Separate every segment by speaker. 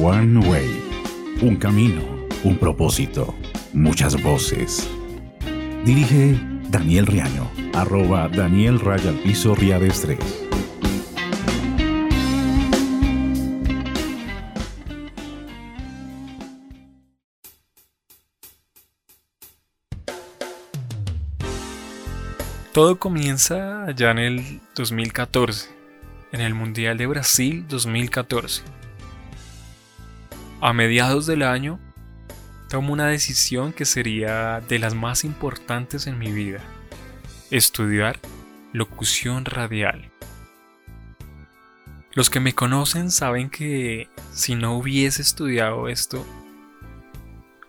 Speaker 1: One Way. Un camino, un propósito, muchas voces. Dirige Daniel Riaño, arroba Daniel Raya Piso Riades 3.
Speaker 2: Todo comienza allá en el 2014, en el Mundial de Brasil 2014. A mediados del año, tomo una decisión que sería de las más importantes en mi vida. Estudiar locución radial. Los que me conocen saben que si no hubiese estudiado esto,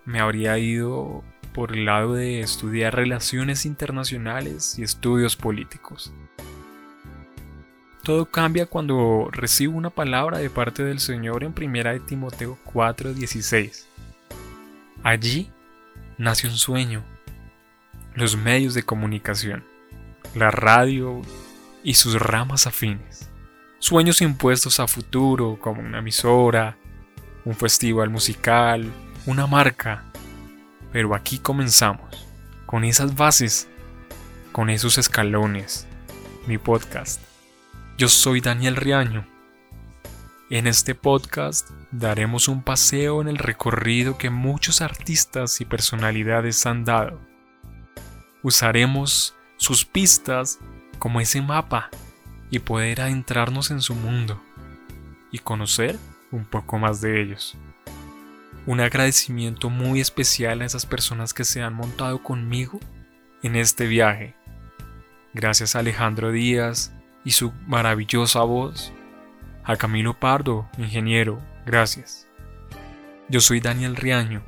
Speaker 2: me habría ido por el lado de estudiar relaciones internacionales y estudios políticos. Todo cambia cuando recibo una palabra de parte del Señor en 1 de Timoteo 4:16. Allí nace un sueño, los medios de comunicación, la radio y sus ramas afines. Sueños impuestos a futuro como una emisora, un festival musical, una marca, pero aquí comenzamos, con esas bases, con esos escalones, mi podcast. Yo soy Daniel Riaño. En este podcast daremos un paseo en el recorrido que muchos artistas y personalidades han dado. Usaremos sus pistas como ese mapa y poder adentrarnos en su mundo y conocer un poco más de ellos. Un agradecimiento muy especial a esas personas que se han montado conmigo en este viaje. Gracias a Alejandro Díaz y su maravillosa voz. A Camilo Pardo, ingeniero, gracias. Yo soy Daniel Riaño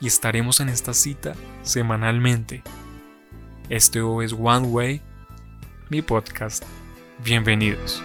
Speaker 2: y estaremos en esta cita semanalmente. Este es One Way, mi podcast. Bienvenidos.